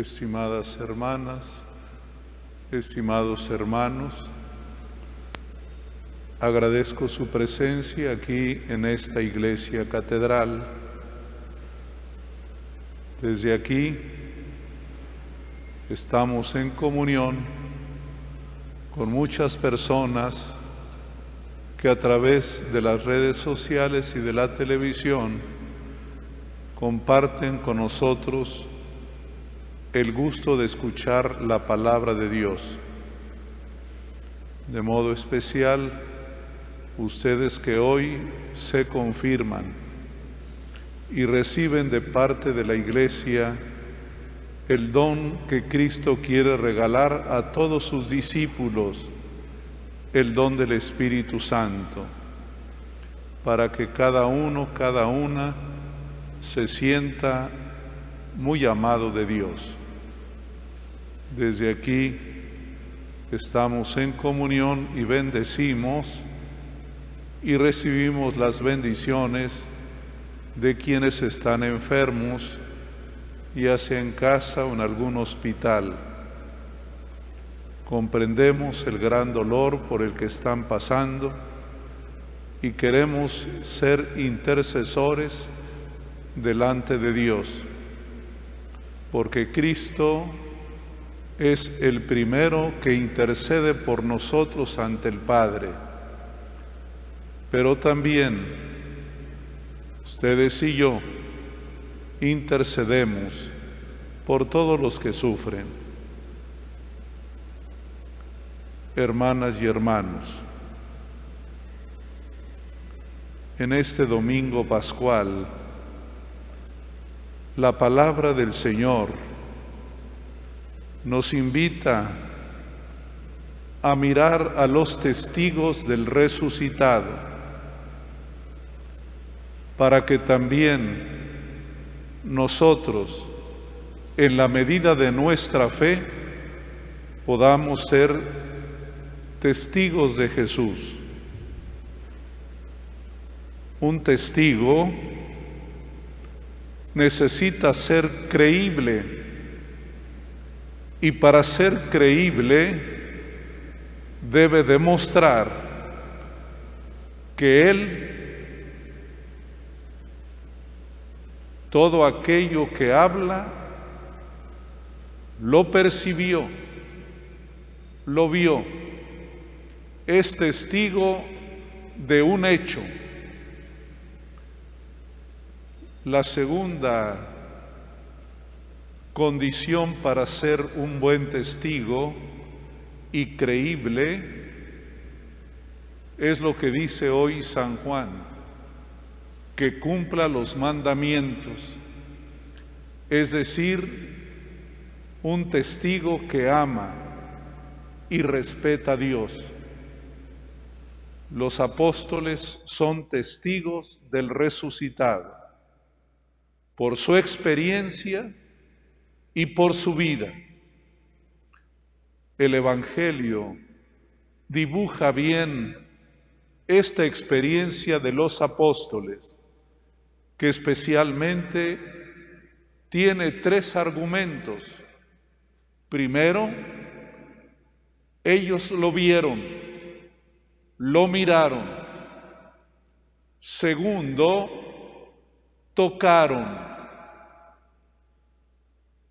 estimadas hermanas, estimados hermanos, agradezco su presencia aquí en esta iglesia catedral. Desde aquí estamos en comunión con muchas personas que a través de las redes sociales y de la televisión comparten con nosotros el gusto de escuchar la palabra de Dios. De modo especial, ustedes que hoy se confirman y reciben de parte de la Iglesia el don que Cristo quiere regalar a todos sus discípulos, el don del Espíritu Santo, para que cada uno, cada una se sienta muy amado de Dios. Desde aquí estamos en comunión y bendecimos y recibimos las bendiciones de quienes están enfermos, ya sea en casa o en algún hospital. Comprendemos el gran dolor por el que están pasando y queremos ser intercesores delante de Dios, porque Cristo es el primero que intercede por nosotros ante el Padre. Pero también ustedes y yo intercedemos por todos los que sufren. Hermanas y hermanos, en este domingo pascual, la palabra del Señor nos invita a mirar a los testigos del resucitado, para que también nosotros, en la medida de nuestra fe, podamos ser testigos de Jesús. Un testigo necesita ser creíble y para ser creíble debe demostrar que Él todo aquello que habla lo percibió, lo vio, es testigo de un hecho. La segunda condición para ser un buen testigo y creíble es lo que dice hoy San Juan, que cumpla los mandamientos, es decir, un testigo que ama y respeta a Dios. Los apóstoles son testigos del resucitado. Por su experiencia, y por su vida. El Evangelio dibuja bien esta experiencia de los apóstoles, que especialmente tiene tres argumentos. Primero, ellos lo vieron, lo miraron. Segundo, tocaron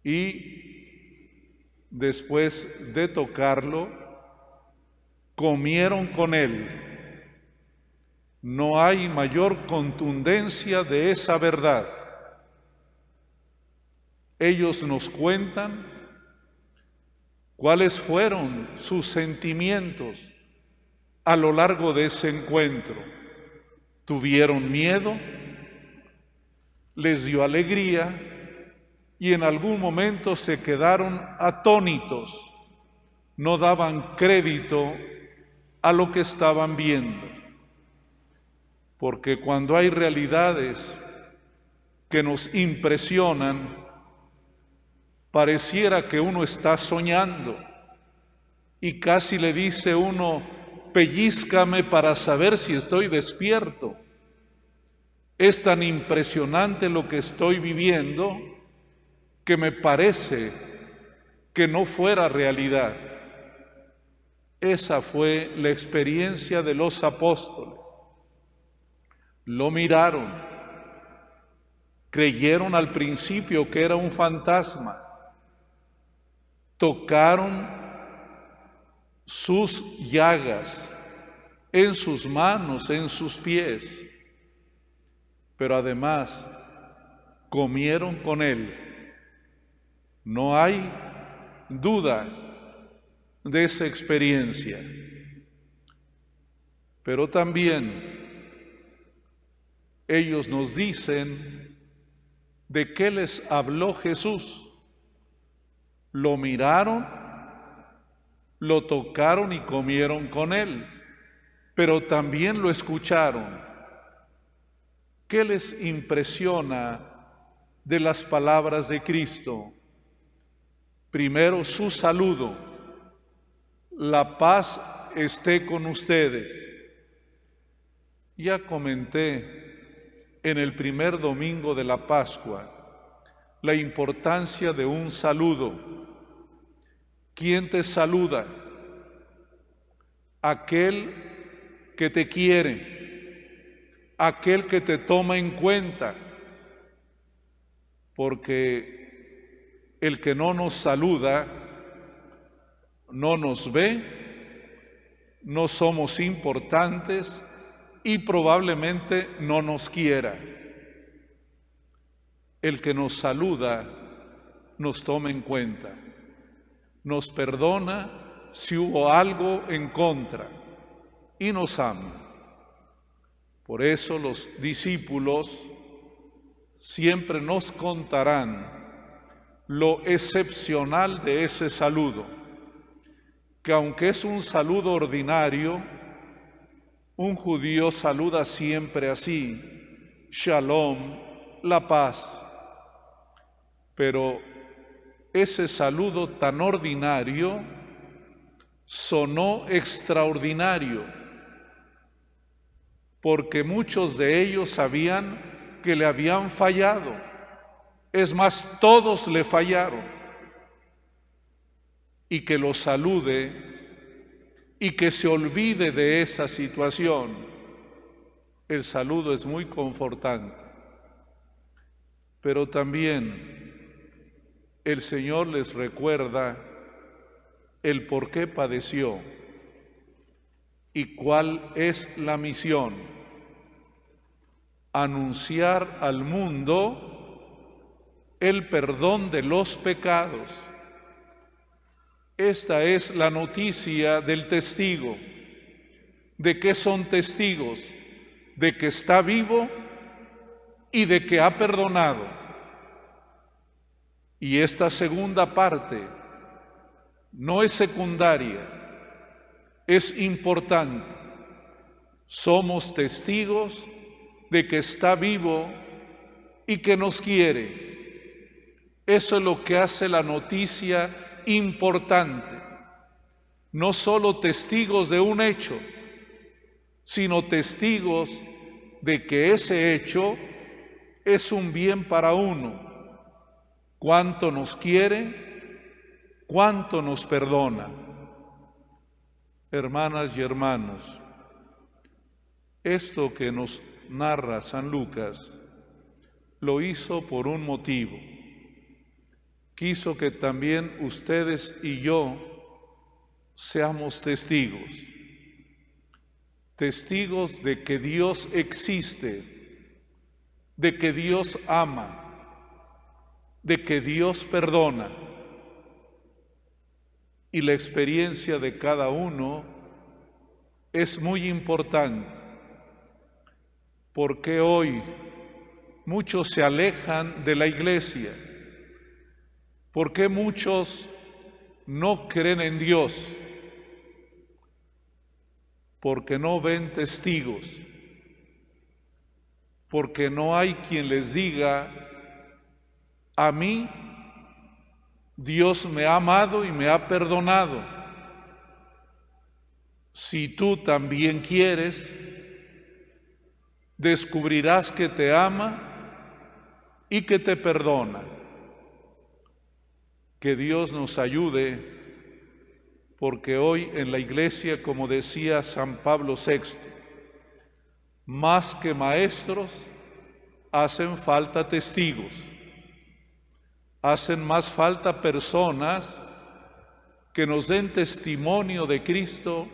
y después de tocarlo, comieron con él. No hay mayor contundencia de esa verdad. Ellos nos cuentan cuáles fueron sus sentimientos a lo largo de ese encuentro. Tuvieron miedo, les dio alegría, y en algún momento se quedaron atónitos, no daban crédito a lo que estaban viendo. Porque cuando hay realidades que nos impresionan, pareciera que uno está soñando y casi le dice uno, pellizcame para saber si estoy despierto. Es tan impresionante lo que estoy viviendo que me parece que no fuera realidad. Esa fue la experiencia de los apóstoles. Lo miraron, creyeron al principio que era un fantasma, tocaron sus llagas en sus manos, en sus pies, pero además comieron con él. No hay duda de esa experiencia. Pero también ellos nos dicen de qué les habló Jesús. Lo miraron, lo tocaron y comieron con él, pero también lo escucharon. ¿Qué les impresiona de las palabras de Cristo? Primero su saludo, la paz esté con ustedes. Ya comenté en el primer domingo de la Pascua la importancia de un saludo. ¿Quién te saluda? Aquel que te quiere, aquel que te toma en cuenta, porque el que no nos saluda no nos ve, no somos importantes y probablemente no nos quiera. El que nos saluda nos toma en cuenta, nos perdona si hubo algo en contra y nos ama. Por eso los discípulos siempre nos contarán lo excepcional de ese saludo, que aunque es un saludo ordinario, un judío saluda siempre así, shalom, la paz, pero ese saludo tan ordinario sonó extraordinario, porque muchos de ellos sabían que le habían fallado. Es más, todos le fallaron. Y que lo salude y que se olvide de esa situación. El saludo es muy confortante. Pero también el Señor les recuerda el por qué padeció y cuál es la misión anunciar al mundo el perdón de los pecados. Esta es la noticia del testigo. ¿De qué son testigos? De que está vivo y de que ha perdonado. Y esta segunda parte no es secundaria, es importante. Somos testigos de que está vivo y que nos quiere. Eso es lo que hace la noticia importante. No solo testigos de un hecho, sino testigos de que ese hecho es un bien para uno. Cuánto nos quiere, cuánto nos perdona. Hermanas y hermanos, esto que nos narra San Lucas, lo hizo por un motivo. Quiso que también ustedes y yo seamos testigos, testigos de que Dios existe, de que Dios ama, de que Dios perdona. Y la experiencia de cada uno es muy importante ¿Por qué hoy muchos se alejan de la iglesia? ¿Por qué muchos no creen en Dios? Porque no ven testigos, porque no hay quien les diga, a mí Dios me ha amado y me ha perdonado. Si tú también quieres, descubrirás que te ama y que te perdona. Que Dios nos ayude, porque hoy en la iglesia, como decía San Pablo VI, más que maestros, hacen falta testigos, hacen más falta personas que nos den testimonio de Cristo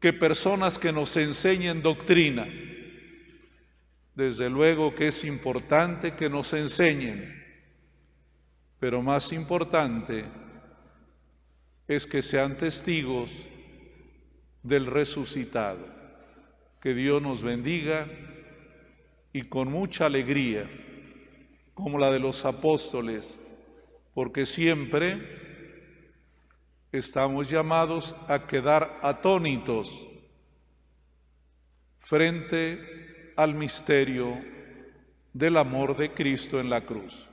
que personas que nos enseñen doctrina. Desde luego que es importante que nos enseñen, pero más importante es que sean testigos del resucitado. Que Dios nos bendiga y con mucha alegría, como la de los apóstoles, porque siempre estamos llamados a quedar atónitos frente al misterio del amor de Cristo en la cruz.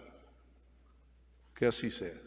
Que así sea.